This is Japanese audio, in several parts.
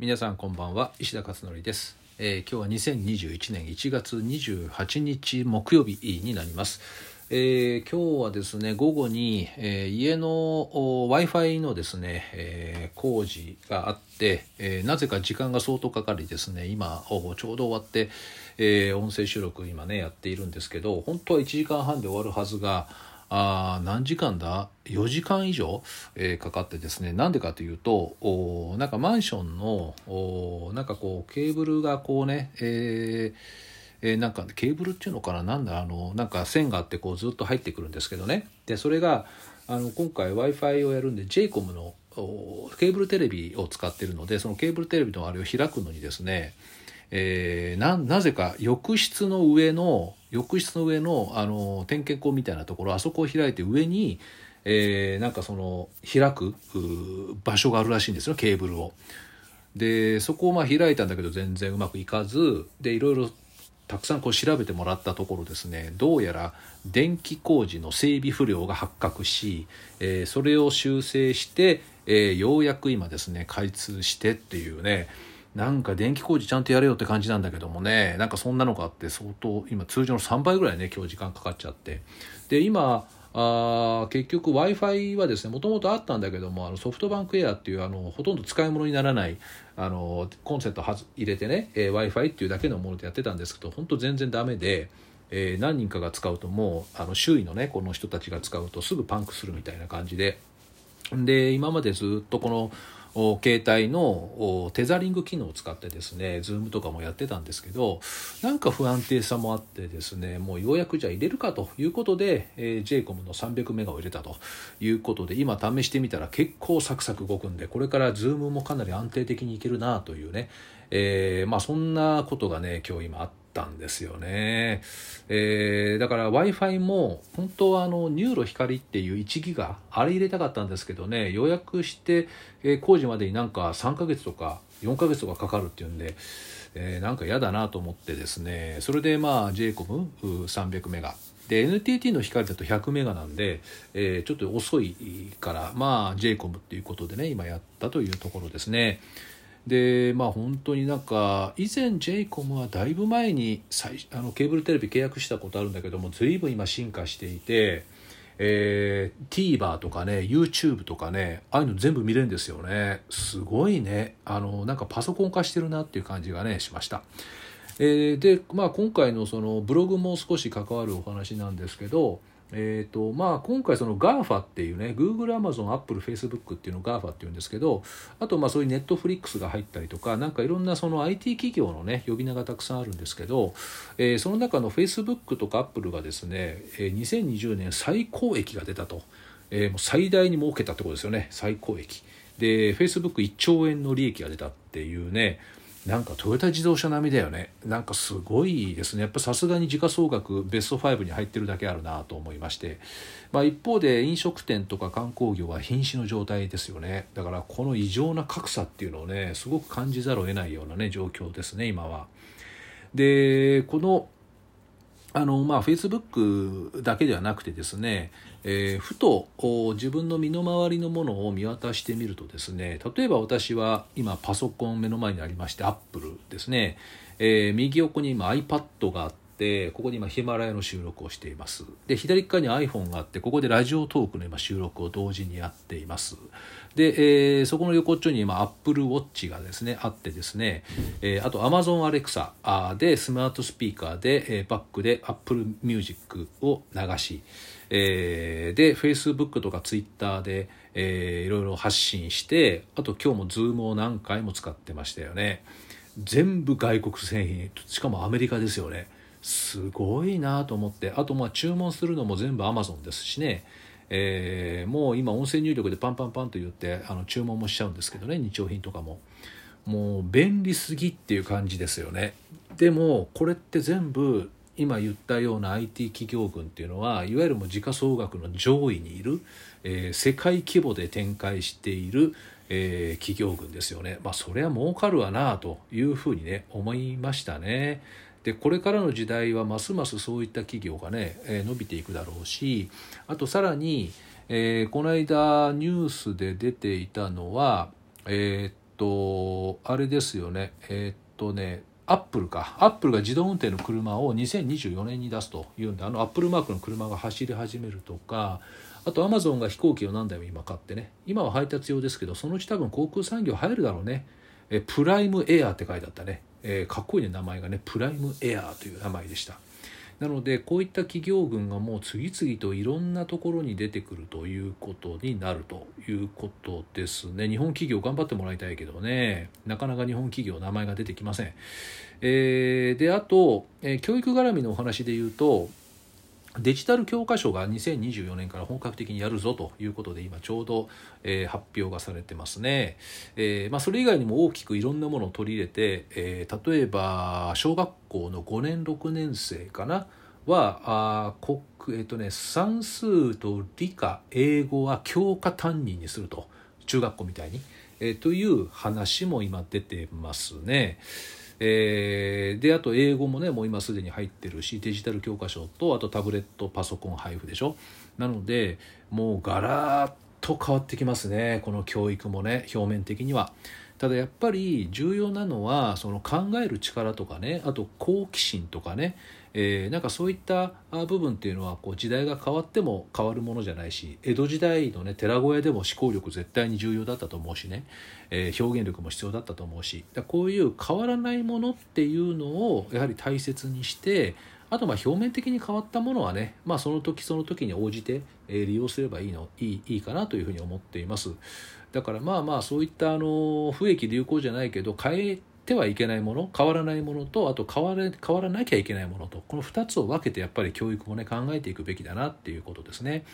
皆さんこんばんは石田勝則です、えー今日は2021年1月28日木曜日になります、えー今日はですね午後に、えー家の w i f i のですね、えー工事があって、えーなぜか時間が相当かかりですね今ちょうど終わって、えー音声収録今ねやっているんですけど本当は1時間半で終わるはずがあ何時間だ？4時間以上、えーかかってですね。なんでかというとおなんかマンションのおなんかこうケーブルがこうね、えーえーなんかケーブルっていうのかな？なんだ？あのなんか線があってこうずっと入ってくるんですけどね。でそれがあの今回 w i f i をやるんで JCOM のケーブルテレビを使ってるのでそのケーブルテレビのあれを開くのにですねえーななぜか浴室の上の浴室の上のあの点検口みたいなところあそこを開いて上に、えーなんかその開く場所があるらしいんですよケーブルを。でそこをまあ開いたんだけど全然うまくいかずでいろいろたくさんこう調べてもらったところですねどうやら電気工事の整備不良が発覚し、えーそれを修正して、えーようやく今ですね開通してっていうねなんか電気工事ちゃんとやれよって感じなんだけどもね。なんかそんなのがあって相当今通常の3倍ぐらいね今日時間かかっちゃって。で今あ結局 w i f i はですねもともとあったんだけどもあのソフトバンクエアっていうあのほとんど使い物にならないあのコンセントは入れてね、え w i f i っていうだけのものでやってたんですけど本当全然ダメで、えー何人かが使うともうあの周囲のねこの人たちが使うとすぐパンクするみたいな感じで。で今までずっとこの携帯のテザリング機能を使ってですね Zoom とかもやってたんですけどなんか不安定さもあってですねもうようやくじゃあ入れるかということで、えー JCOM の300メガを入れたということで今試してみたら結構サクサク動くんでこれから Zoom もかなり安定的にいけるなというね、えーまあそんなことがね今日今あったんですよね、えーだから w i f i も本当はあの NURO 光っていう1ギガあれ入れたかったんですけどね予約して、えー工事までになんか3ヶ月とか4ヶ月とかかかるっていうんで、えーなんか嫌だなと思ってですね。それでまあ JCOM300 メガ。で NTT の光だと100メガなんで、えーちょっと遅いからまあ JCOM っていうことでね今やったというところですね。でまあ本当になんか以前 JCOM はだいぶ前に最あのケーブルテレビ契約したことあるんだけども随分今進化していて、えー、TVer とかね YouTube とかねああいうの全部見れるんですよねすごいねあのなんかパソコン化してるなっていう感じがねしました。えーで、まあ、今回のそのブログも少し関わるお話なんですけど、えーとまあ、今回その GAFA っていうね Google、Amazon、Apple、Facebook っていうのを GAFA っていうんですけどあとまあそういう Netflix が入ったりとかなんかいろんなその IT 企業のね呼び名がたくさんあるんですけど、えーその中の Facebook とか Apple がですね、えー2020年最高益が出たと、えーもう最大に儲けたってことですよね。最高益。で Facebook1 兆円の利益が出たっていうねなんかトヨタ自動車並みだよね。なんかすごいですね。やっぱさすがに時価総額ベスト5に入ってるだけあるなと思いまして、まあ、一方で飲食店とか観光業は瀕死の状態ですよね。だからこの異常な格差っていうのをねすごく感じざるを得ないようなね状況ですね今は。でこのあのまあ、Facebook だけではなくてですね、えーふと自分の身の回りのものを見渡してみるとですね例えば私は今パソコン目の前にありましてアップルですね、えー右横に今 iPad があってここに今ヒマラヤの収録をしています。で左側に iPhone があってここでラジオトークの今収録を同時にやっています。で、えーそこの横っちょに今 Apple Watch がですねあってですね、えーあと Amazon Alexa でスマートスピーカーで、えーバックで Apple Music を流し、えーで Facebook とか Twitter で、えーいろいろ発信してあと今日も Zoom を何回も使ってましたよね。全部外国製品。しかもアメリカですよね。すごいなと思って。あとまあ注文するのも全部 Amazon ですしね。えーもう今音声入力でパンパンパンと言ってあの注文もしちゃうんですけどね日用品とかも。もう便利すぎっていう感じですよね。でもこれって全部今言ったような IT 企業群っていうのはいわゆるもう時価総額の上位にいる、えー世界規模で展開している、えー企業群ですよね。まあそれは儲かるわなというふうにね思いましたね。でこれからの時代はますますそういった企業がね、え伸びていくだろうしあとさらに、えーこの間ニュースで出ていたのはえーっとあれですよねえー、っとねアップルか。アップルが自動運転の車を2024年に出すというんであのアップルマークの車が走り始めるとかあとアマゾンが飛行機を何台も今買ってね。今は配達用ですけどそのうち多分航空産業入るだろうね。えプライムエアーって書いてあったね、えー、かっこいいね名前がねプライムエアーという名前でした。なのでこういった企業群がもう次々といろんなところに出てくるということになるということですね。日本企業頑張ってもらいたいけどね。なかなか日本企業名前が出てきません、えー、であと、えー、教育絡みのお話で言うとデジタル教科書が2024年から本格的にやるぞということで今ちょうど、えー、発表がされてますね、えーまあ、それ以外にも大きくいろんなものを取り入れて、えー、例えば小学校の5年6年生かな？はあ国、えーとね、算数と理科英語は教科担任にすると。中学校みたいに、えー、という話も今出てますね。えー、であと英語もねもう今すでに入ってるしデジタル教科書とあとタブレットパソコン配布でしょ？なのでもうガラッと変わってきますねこの教育もね表面的には。ただやっぱり重要なのはその考える力とかねあと好奇心とかねえー、なんかそういった部分っていうのはこう時代が変わっても変わるものじゃないし江戸時代のね寺子屋でも思考力絶対に重要だったと思うしね、えー、表現力も必要だったと思うしだこういう変わらないものっていうのをやはり大切にしてあとまあ表面的に変わったものはね、まあ、その時その時に応じて利用すればいいのいいいいかなというふうに思っています。だからまあまあそういったあの不益流行じゃないけど変えてはいけないもの変わらないものとあと変われ変わらなきゃいけないものとこの2つを分けてやっぱり教育もね考えていくべきだなっていうことですね。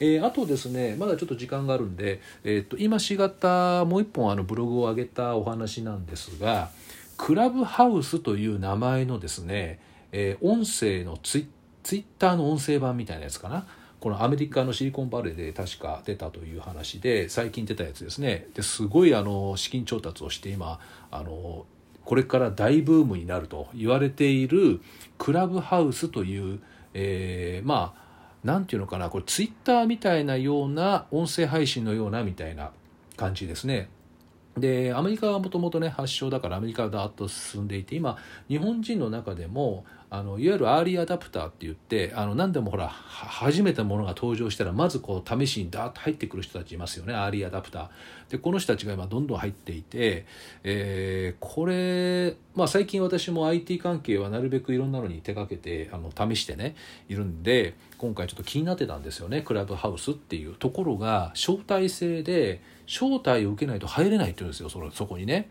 えー、あとですねまだちょっと時間があるんで、えー、と今しがたもう一本あのブログを上げたお話なんですがクラブハウスという名前のですね、えー、音声のツイツイッターの音声版みたいなやつかなこのアメリカのシリコンバレーで確か出たという話で最近出たやつですねですごいあの資金調達をして今あのこれから大ブームになると言われているクラブハウスという、えー、まあ何て言うのかなこれツイッターみたいなような音声配信のようなみたいな感じですね。でアメリカはもともとね発祥だからアメリカがだーっと進んでいて今日本人の中でもあのいわゆる early adopter って言ってあの何でもほら初めてものが登場したらまずこう試しにダーッと入ってくる人たちいますよね early adopter。でこの人たちが今どんどん入っていて、えー、これ、まあ、最近私も IT 関係はなるべくいろんなのに手がけてあの試してねいるんで今回ちょっと気になってたんですよねクラブハウスっていうところが招待制で招待を受けないと入れないって言うんですよそそこにね。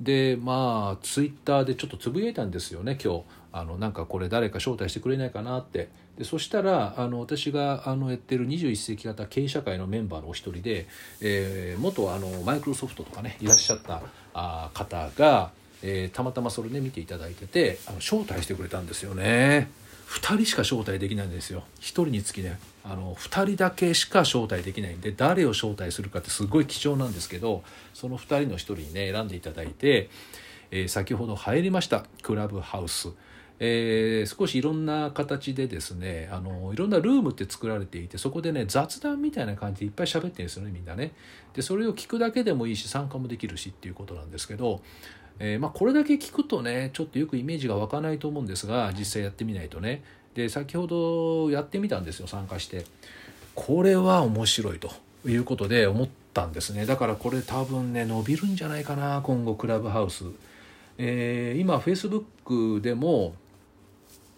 でまあツイッターでちょっとつぶやいたんですよね今日あのなんかこれ誰か招待してくれないかなってでそしたらあの私があのやってる21世紀型経営社会のメンバーのお一人で、えー、元あのマイクロソフトとかねいらっしゃったあ方が、えー、たまたまそれね見ていただいててあの招待してくれたんですよね。2人しか招待できないんですよ1人につきねあの2人だけしか招待できないんで誰を招待するかってすごい貴重なんですけどその2人の1人にね選んでいただいて、えー、先ほど入りましたクラブハウス。えー、少しいろんな形でですねあのいろんなルームって作られていてそこでね雑談みたいな感じでいっぱい喋ってるんですよねみんなね。でそれを聞くだけでもいいし参加もできるしっていうことなんですけどえー、まあ、これだけ聞くとねちょっとよくイメージが湧かないと思うんですが実際やってみないとね。で先ほどやってみたんですよ参加して。これは面白いということで思ったんですね。だからこれ多分ね伸びるんじゃないかな今後クラブハウス、えー、今フェイスブックでも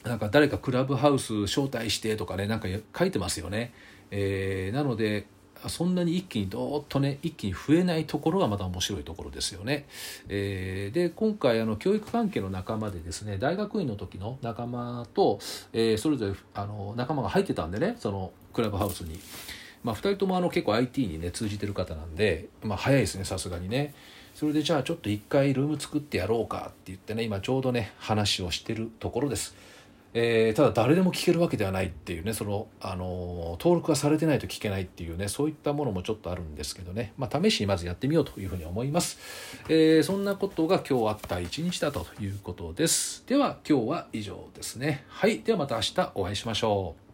なんか誰かクラブハウス招待してとかねなんか書いてますよね、えー、なのでそんなに一気にどーっとね一気に増えないところがまた面白いところですよね。えー、で今回あの教育関係の仲間でですね大学院の時の仲間と、えー、それぞれあの仲間が入ってたんでねそのクラブハウスに。まあ、2人ともあの結構 IT にね通じてる方なんで、まあ、早いですねさすがにね。それでじゃあちょっと一回ルーム作ってやろうかって言ってね今ちょうどね話をしてるところです。えー、ただ誰でも聞けるわけではないっていうねその、あの登録がされてないと聞けないっていうねそういったものもちょっとあるんですけどね、まあ、試しにまずやってみようというふうに思います、えー、そんなことが今日あった一日だということです。では今日は以上ですね。はい。ではまた明日お会いしましょう。